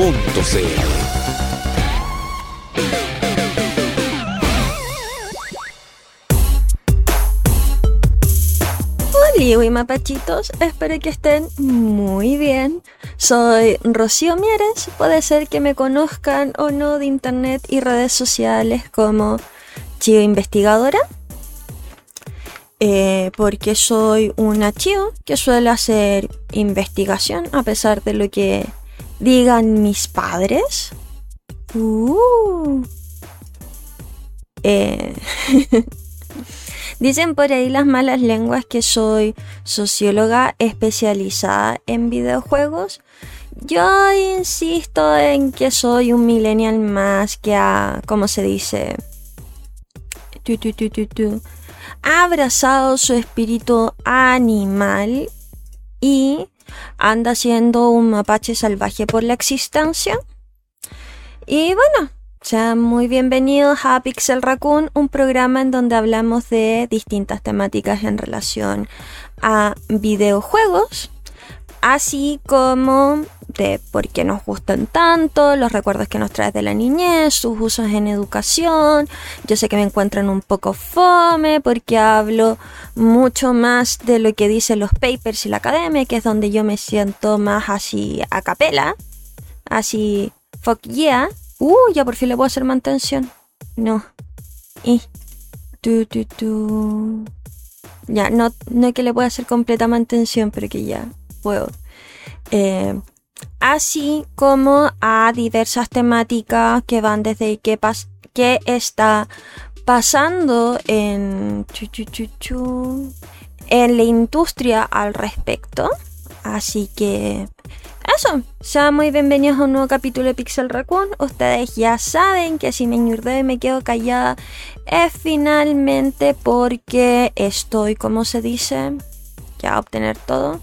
Hola, y mapachitos, espero que estén muy bien. Soy Rocío Mieres, puede ser que me conozcan o no de internet y redes sociales como Chio Investigadora, eh, porque soy una Chio que suele hacer investigación a pesar de lo que digan mis padres. Uh. Eh, Dicen por ahí las malas lenguas que soy socióloga especializada en videojuegos. Yo insisto en que soy un millennial más que ha, ¿cómo se dice? Tu, tu, tu. Ha abrazado su espíritu animal y anda siendo un mapache salvaje por la existencia. Y bueno, sean muy bienvenidos a Pixel Raccoon, un programa en donde hablamos de distintas temáticas en relación a videojuegos, así como de por qué nos gustan tanto, los recuerdos que nos trae de la niñez, sus usos en educación. Yo sé que me encuentran un poco fome porque hablo mucho más de lo que dicen los papers y la academia, que es donde yo me siento más así a capela, así fuck yeah. Uh, ya por fin le puedo hacer mantención. No. Y. Tu, tu, tu. Ya, no, no es que le pueda hacer completa mantención, pero que ya puedo. Eh, así como a diversas temáticas que van desde qué, pas qué está pasando en, en la industria al respecto. Así que eso, sean muy bienvenidos a un nuevo capítulo de Pixel Raccoon. Ustedes ya saben que si me ñurdeo y me quedo callada es finalmente porque estoy, como se dice, ya a obtener todo.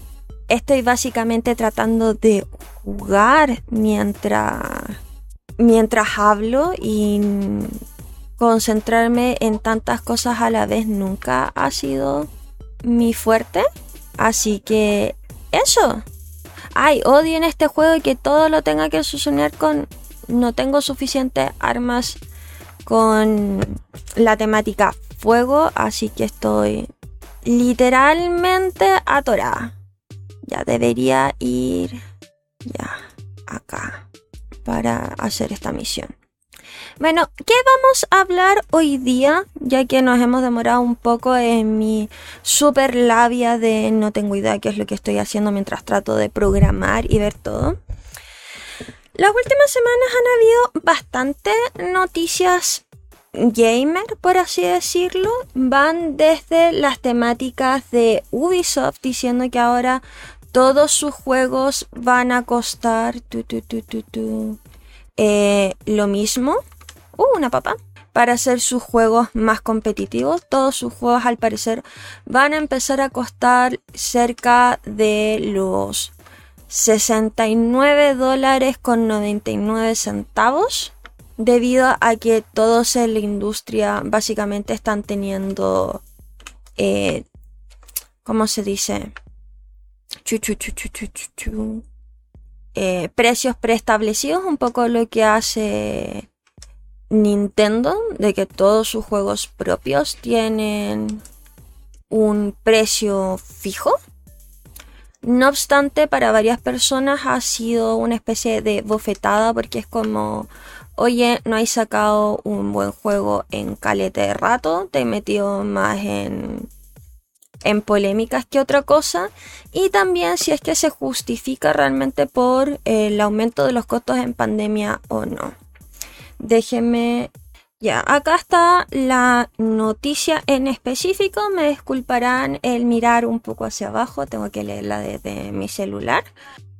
Estoy básicamente tratando de jugar mientras, mientras hablo y concentrarme en tantas cosas a la vez nunca ha sido mi fuerte. Así que eso, ay, odio en este juego y que todo lo tenga que solucionar con no tengo suficientes armas con la temática fuego, así que estoy literalmente atorada. Ya debería ir ya acá para hacer esta misión. Bueno, ¿qué vamos a hablar hoy día? Ya que nos hemos demorado un poco en mi super labia de no tengo idea qué es lo que estoy haciendo mientras trato de programar y ver todo. Las últimas semanas han habido bastante noticias gamer, por así decirlo. Van desde las temáticas de Ubisoft diciendo que ahora todos sus juegos van a costar eh, lo mismo uh, una papa, para hacer sus juegos más competitivos. Todos sus juegos al parecer van a empezar a costar cerca de los 69 dólares con 99 centavos. Debido a que todos en la industria básicamente están teniendo, eh, ¿cómo se dice? Eh, precios preestablecidos, un poco lo que hace Nintendo de que todos sus juegos propios tienen un precio fijo. No obstante, para varias personas ha sido una especie de bofetada porque es como, oye, no hay sacado un buen juego en calete de rato, te he metido más en, en polémicas que otra cosa. Y también si es que se justifica realmente por el aumento de los costos en pandemia o no. Déjenme... Ya, acá está la noticia en específico. Me disculparán el mirar un poco hacia abajo. Tengo que leerla desde mi celular.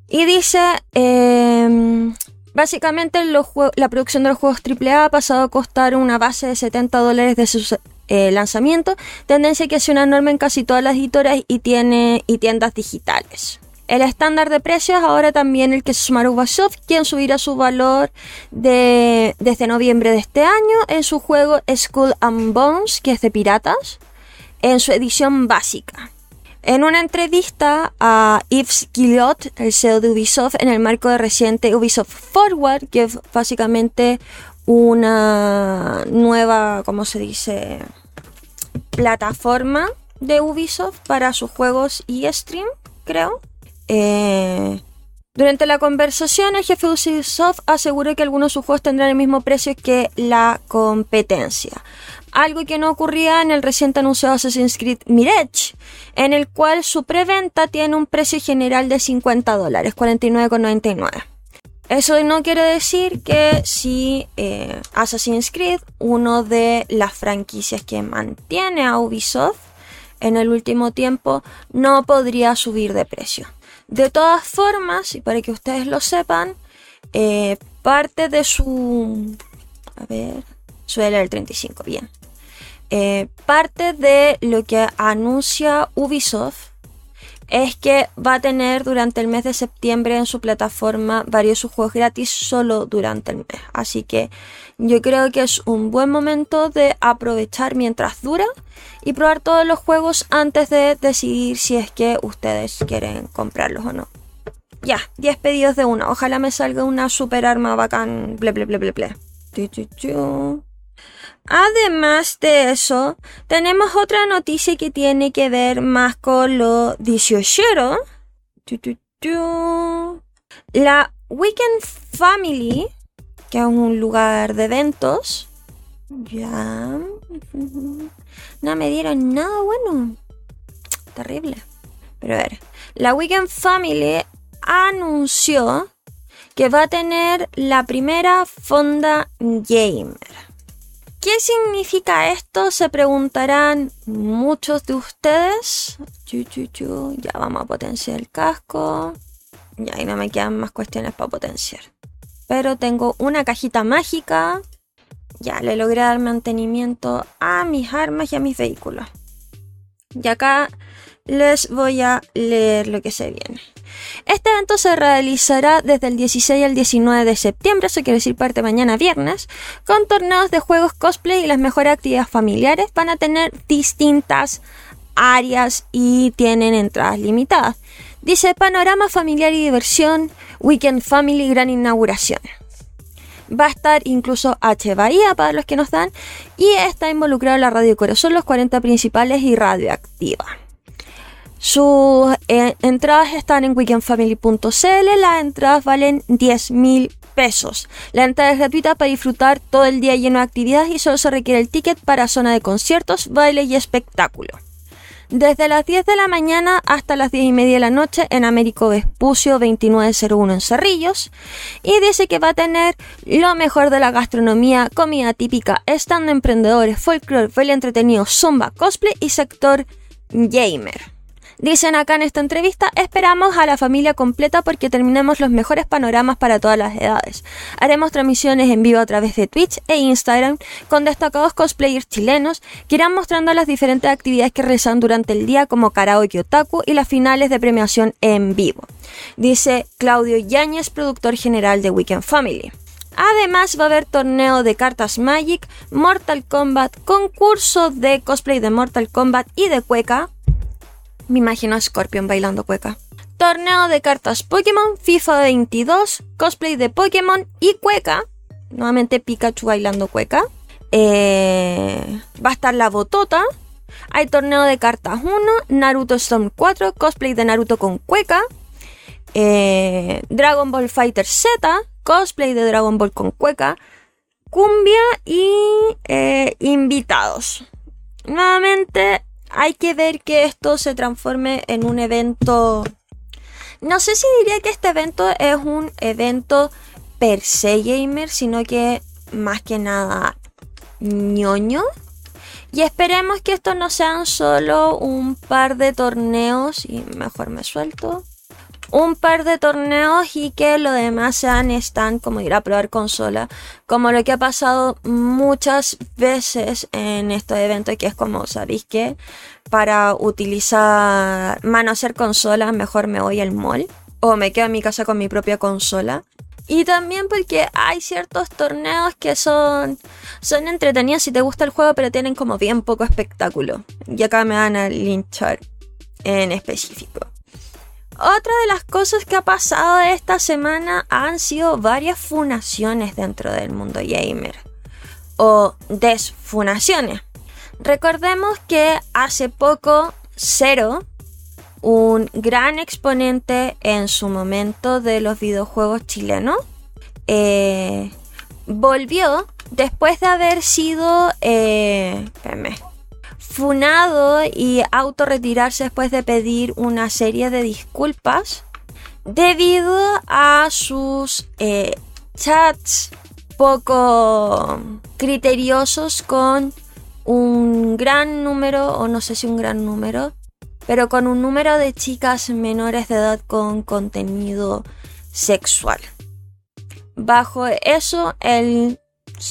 Y dice... Eh, Básicamente la producción de los juegos AAA ha pasado a costar una base de 70 dólares de su eh, lanzamiento, tendencia que es una norma en casi todas las editoras y, tiene, y tiendas digitales. El estándar de precios ahora también el que sumará Ubisoft, quien subirá su valor de, desde noviembre de este año en su juego Skull and Bones, que es de piratas, en su edición básica. En una entrevista a Yves Guillot, el CEO de Ubisoft, en el marco de reciente Ubisoft Forward, que es básicamente una nueva, ¿cómo se dice? Plataforma de Ubisoft para sus juegos y stream, creo. Eh, durante la conversación, el jefe de Ubisoft aseguró que algunos de sus juegos tendrán el mismo precio que la competencia algo que no ocurría en el reciente anunciado Assassin's Creed Mirage, en el cual su preventa tiene un precio general de 50 dólares, 49,99. Eso no quiere decir que si eh, Assassin's Creed, uno de las franquicias que mantiene a Ubisoft en el último tiempo, no podría subir de precio. De todas formas, y para que ustedes lo sepan, eh, parte de su... A ver, suele el 35, bien. Eh, parte de lo que anuncia Ubisoft es que va a tener durante el mes de septiembre en su plataforma varios juegos gratis solo durante el mes. Así que yo creo que es un buen momento de aprovechar mientras dura y probar todos los juegos antes de decidir si es que ustedes quieren comprarlos o no. Ya, 10 pedidos de uno. Ojalá me salga una super arma bacán. Ble, ble, ble, ble, ble. Además de eso, tenemos otra noticia que tiene que ver más con lo 18. La Weekend Family, que es un lugar de eventos. Ya. No me dieron nada bueno. Terrible. Pero a ver. La Weekend Family anunció que va a tener la primera fonda gamer. ¿Qué significa esto? Se preguntarán muchos de ustedes. Ya vamos a potenciar el casco. Y ahí no me quedan más cuestiones para potenciar. Pero tengo una cajita mágica. Ya le logré dar mantenimiento a mis armas y a mis vehículos. Y acá les voy a leer lo que se viene. Este evento se realizará desde el 16 al 19 de septiembre, eso quiere decir parte mañana viernes, con torneos de juegos cosplay y las mejores actividades familiares. Van a tener distintas áreas y tienen entradas limitadas. Dice Panorama Familiar y Diversión, Weekend Family, gran inauguración. Va a estar incluso H Bahía para los que nos dan y está involucrado la Radio Corazón, los 40 principales y Radioactiva. Sus eh, entradas están en weekendfamily.cl. Las entradas valen 10 mil pesos. La entrada es gratuita para disfrutar todo el día lleno de actividades y solo se requiere el ticket para zona de conciertos, baile y espectáculo. Desde las 10 de la mañana hasta las 10 y media de la noche en Américo Vespucio 2901 en Cerrillos. Y dice que va a tener lo mejor de la gastronomía, comida típica, stand de emprendedores, folclore, baile entretenido, zumba, cosplay y sector gamer. Dicen acá en esta entrevista, esperamos a la familia completa porque terminemos los mejores panoramas para todas las edades. Haremos transmisiones en vivo a través de Twitch e Instagram con destacados cosplayers chilenos que irán mostrando las diferentes actividades que realizan durante el día como karaoke otaku y las finales de premiación en vivo. Dice Claudio Yáñez, productor general de Weekend Family. Además va a haber torneo de cartas Magic, Mortal Kombat, concurso de cosplay de Mortal Kombat y de cueca, me imagino a Scorpion bailando cueca. Torneo de cartas Pokémon, FIFA 22, cosplay de Pokémon y cueca. Nuevamente Pikachu bailando cueca. Eh, va a estar la botota. Hay torneo de cartas 1, Naruto Storm 4, cosplay de Naruto con cueca. Eh, Dragon Ball Fighter Z, cosplay de Dragon Ball con cueca. Cumbia y eh, invitados. Nuevamente hay que ver que esto se transforme en un evento... No sé si diría que este evento es un evento per se gamer, sino que más que nada ñoño. Y esperemos que esto no sean solo un par de torneos, y mejor me suelto, un par de torneos y que lo demás sean están como ir a probar consola, como lo que ha pasado muchas veces en estos eventos, que es como, ¿sabéis que Para utilizar, manosear consolas, mejor me voy al mall o me quedo en mi casa con mi propia consola. Y también porque hay ciertos torneos que son, son entretenidos si te gusta el juego, pero tienen como bien poco espectáculo. Y acá me van a linchar en específico. Otra de las cosas que ha pasado esta semana han sido varias funaciones dentro del mundo gamer. O desfunaciones. Recordemos que hace poco Zero un gran exponente en su momento de los videojuegos chilenos. Eh, volvió después de haber sido eh, funado y autorretirarse después de pedir una serie de disculpas debido a sus eh, chats poco criteriosos con un gran número, o no sé si un gran número, pero con un número de chicas menores de edad con contenido sexual. Bajo eso, él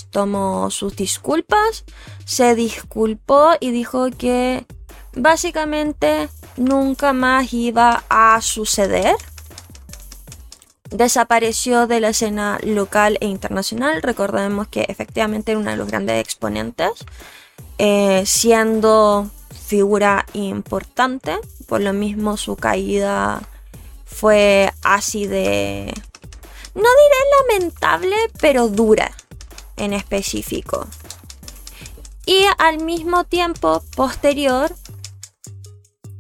tomó sus disculpas, se disculpó y dijo que básicamente nunca más iba a suceder. Desapareció de la escena local e internacional. Recordemos que efectivamente era uno de los grandes exponentes, eh, siendo figura importante. Por lo mismo su caída fue así de... No diré lamentable, pero dura en específico. Y al mismo tiempo, posterior,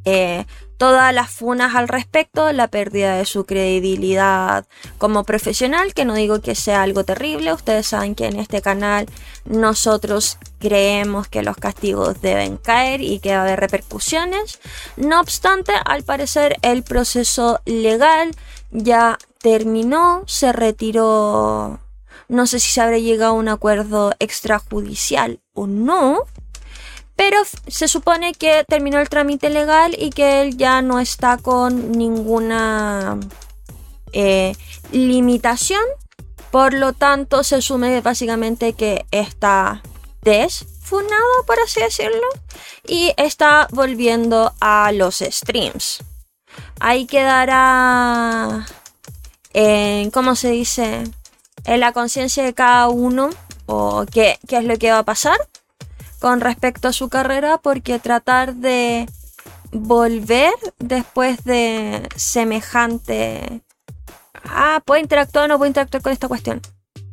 eh, todas las funas al respecto, la pérdida de su credibilidad como profesional, que no digo que sea algo terrible, ustedes saben que en este canal nosotros creemos que los castigos deben caer y que va a haber repercusiones. No obstante, al parecer el proceso legal ya terminó, se retiró, no sé si se habrá llegado a un acuerdo extrajudicial o no, pero se supone que terminó el trámite legal y que él ya no está con ninguna eh, limitación. Por lo tanto, se asume básicamente que está desfunado, por así decirlo, y está volviendo a los streams. Ahí quedará, en, ¿cómo se dice? En la conciencia de cada uno o qué, qué es lo que va a pasar con respecto a su carrera porque tratar de volver después de semejante... Ah, ¿puedo interactuar o no puedo interactuar con esta cuestión?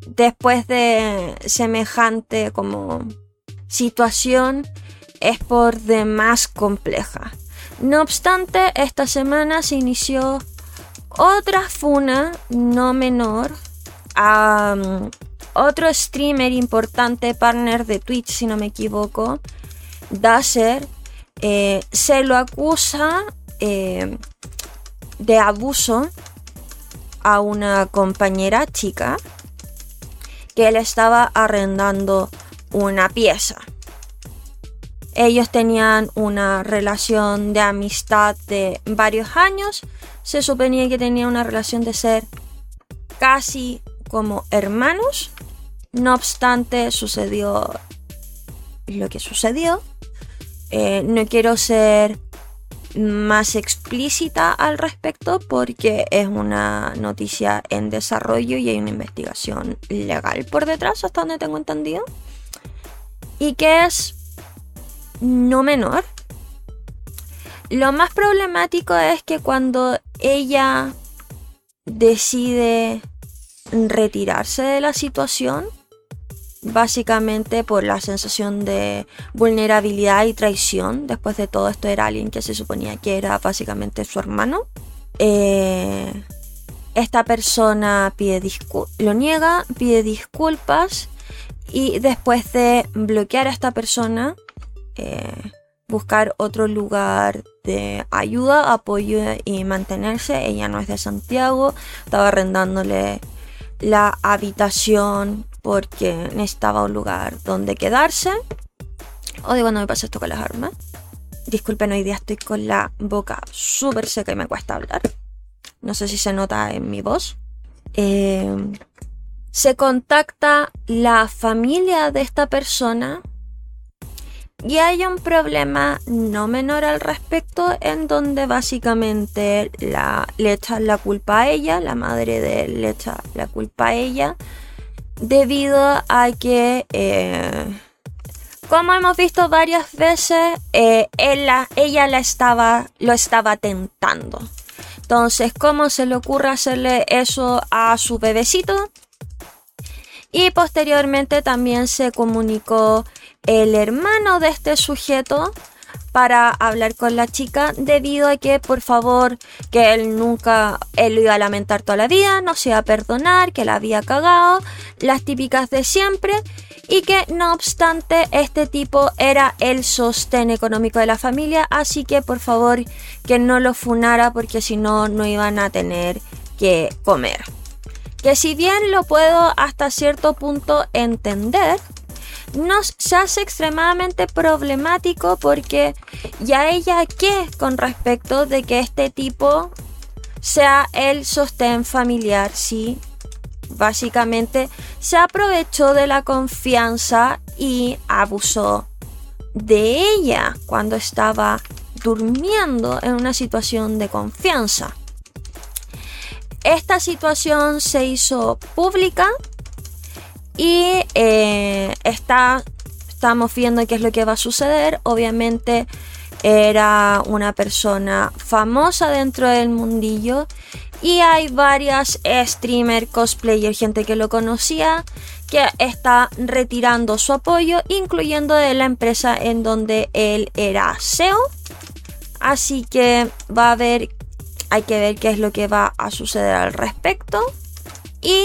Después de semejante como situación es por demás compleja. No obstante, esta semana se inició otra funa no menor a otro streamer importante, partner de Twitch, si no me equivoco, Dasher, eh, se lo acusa eh, de abuso a una compañera chica que él estaba arrendando una pieza. Ellos tenían una relación de amistad de varios años. Se suponía que tenía una relación de ser casi como hermanos. No obstante, sucedió lo que sucedió. Eh, no quiero ser más explícita al respecto porque es una noticia en desarrollo y hay una investigación legal por detrás, hasta donde tengo entendido. Y que es no menor. Lo más problemático es que cuando ella decide retirarse de la situación, básicamente por la sensación de vulnerabilidad y traición. Después de todo esto era alguien que se suponía que era básicamente su hermano. Eh, esta persona pide lo niega, pide disculpas y después de bloquear a esta persona, eh, buscar otro lugar de ayuda, apoyo y mantenerse. Ella no es de Santiago, estaba arrendándole la habitación porque necesitaba un lugar donde quedarse. Odio cuando me pasa esto con las armas. Disculpen, hoy día estoy con la boca súper seca y me cuesta hablar. no sé si se nota en mi voz. Eh, se contacta la familia de esta persona y hay un problema no menor al respecto en donde básicamente le echan la culpa a ella, la madre de él le echa la culpa a ella, debido a que, eh, como hemos visto varias veces, eh, ella la estaba, lo estaba tentando. Entonces, ¿cómo se le ocurre hacerle eso a su bebecito? Y posteriormente también se comunicó el hermano de este sujeto para hablar con la chica debido a que por favor que él nunca él lo iba a lamentar toda la vida, no se iba a perdonar, que la había cagado, las típicas de siempre y que no obstante este tipo era el sostén económico de la familia, así que por favor que no lo funara porque si no no iban a tener que comer. Que si bien lo puedo hasta cierto punto entender, nos hace extremadamente problemático porque ya ella qué con respecto de que este tipo sea el sostén familiar, sí. Básicamente se aprovechó de la confianza y abusó de ella cuando estaba durmiendo en una situación de confianza. Esta situación se hizo pública y eh, está, estamos viendo qué es lo que va a suceder. Obviamente era una persona famosa dentro del mundillo y hay varias streamer, cosplayer, gente que lo conocía que está retirando su apoyo, incluyendo de la empresa en donde él era CEO. Así que va a haber hay que ver qué es lo que va a suceder al respecto. Y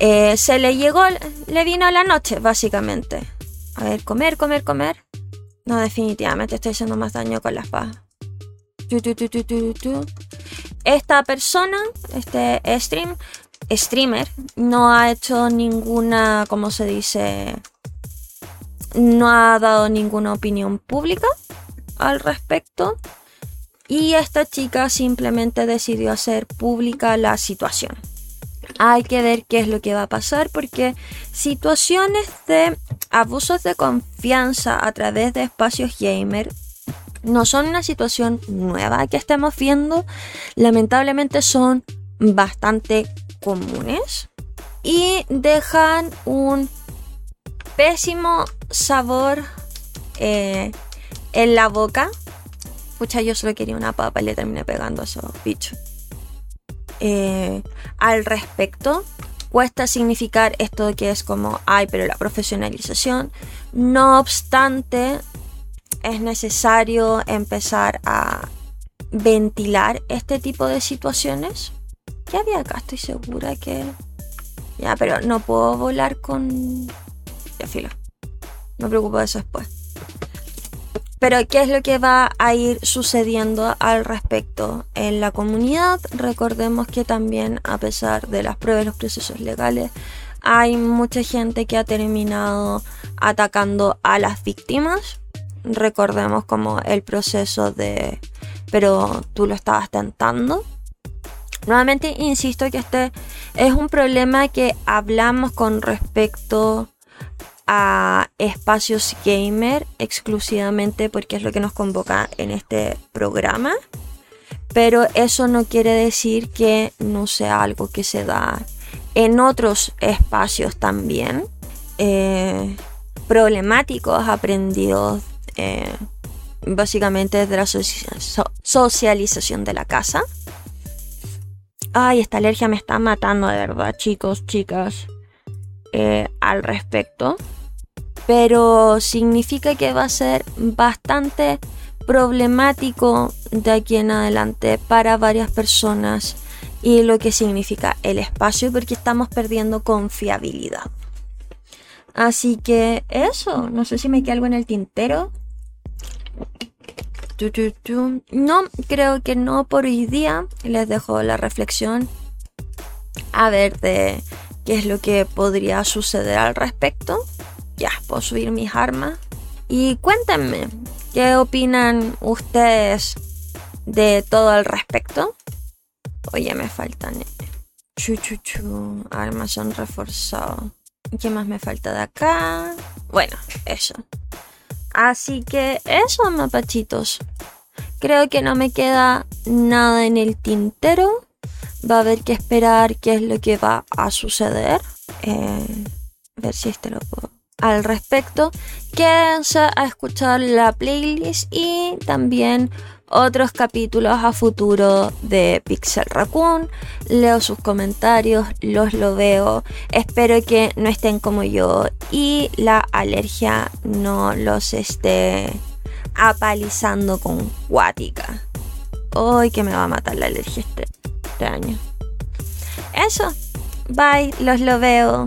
eh, se le llegó, le vino la noche, básicamente. A ver, comer, comer, comer. No, definitivamente estoy haciendo más daño con la espada. Esta persona, este stream, streamer, no ha hecho ninguna, ¿cómo se dice? No ha dado ninguna opinión pública al respecto y esta chica simplemente decidió hacer pública la situación. Hay que ver qué es lo que va a pasar porque situaciones de abusos de confianza a través de espacios gamer no son una situación nueva que estemos viendo, lamentablemente son bastante comunes y dejan un pésimo sabor eh, en la boca Pucha, yo solo quería una papa y le terminé pegando a esos bichos. Eh, al respecto, cuesta significar esto que es como, ay, pero la profesionalización. No obstante, es necesario empezar a ventilar este tipo de situaciones. ¿Qué había acá? Estoy segura que... Ya, pero no puedo volar con... Ya, filo. Me preocupo de eso después. Pero ¿qué es lo que va a ir sucediendo al respecto en la comunidad? Recordemos que también a pesar de las pruebas y los procesos legales, hay mucha gente que ha terminado atacando a las víctimas. Recordemos como el proceso de, pero tú lo estabas tentando. Nuevamente insisto que este es un problema que hablamos con respecto a espacios gamer exclusivamente porque es lo que nos convoca en este programa. Pero eso no quiere decir que no sea algo que se da en otros espacios también. Eh, problemáticos aprendidos eh, básicamente desde la socialización de la casa. Ay, esta alergia me está matando de verdad, chicos, chicas. Eh, al respecto pero significa que va a ser bastante problemático de aquí en adelante para varias personas y lo que significa el espacio porque estamos perdiendo confiabilidad. Así que eso, no sé si me queda algo en el tintero. No, creo que no por hoy día. Les dejo la reflexión a ver de qué es lo que podría suceder al respecto ya, puedo subir mis armas. Y cuéntenme, ¿qué opinan ustedes de todo al respecto? Oye, me faltan. Chu, chu, chu. Armazón reforzado. ¿Qué más me falta de acá? Bueno, eso. Así que eso, mapachitos. Creo que no me queda nada en el tintero. Va a haber que esperar qué es lo que va a suceder. Eh, ver si este lo puedo. Al respecto, quédense a escuchar la playlist y también otros capítulos a futuro de Pixel Raccoon. Leo sus comentarios, los lo veo. Espero que no estén como yo y la alergia no los esté apalizando con guática. Hoy que me va a matar la alergia este, este año. Eso. Bye, los lo veo.